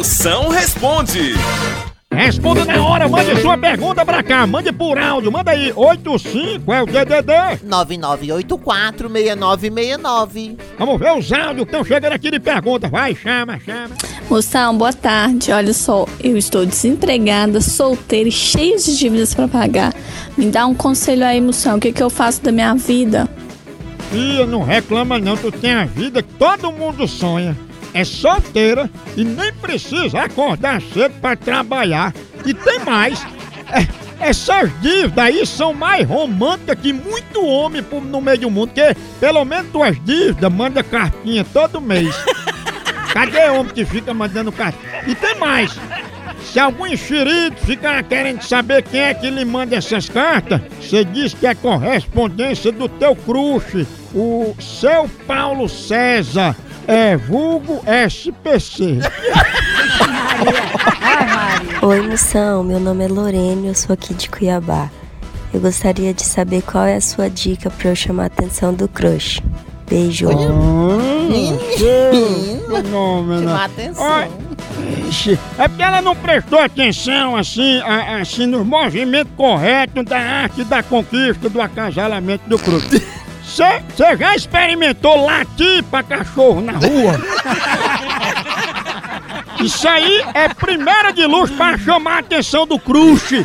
Moção responde. Responda na hora, mande sua pergunta pra cá, mande por áudio, manda aí, 85 é o DDD. 99846969. Vamos ver os áudios que estão chegando aqui de pergunta, vai, chama, chama. Moção, boa tarde. Olha só, eu estou desempregada, solteira e cheia de dívidas pra pagar. Me dá um conselho aí, moção, o que, que eu faço da minha vida? Filha, não reclama não, tu tem a vida que todo mundo sonha. É solteira e nem precisa acordar cedo pra trabalhar. E tem mais, é, essas dívidas aí são mais românticas que muito homem no meio do mundo, porque pelo menos tuas dívidas manda cartinha todo mês. Cadê homem que fica mandando cartinha? E tem mais. Se algum enxerido ficar querendo saber quem é que lhe manda essas cartas, você diz que é correspondência do teu crush, o seu Paulo César, é vulgo SPC. Oi, moção. Meu nome é Lorene, eu sou aqui de Cuiabá. Eu gostaria de saber qual é a sua dica para eu chamar a atenção do crush. Beijo. Fenômeno. Chamar atenção. Olha, ixi, É porque ela não prestou atenção assim, assim no movimento correto da arte da conquista do acasalamento do crush. Você já experimentou latir pra cachorro na rua? Isso aí é primeira de luz pra chamar a atenção do crush.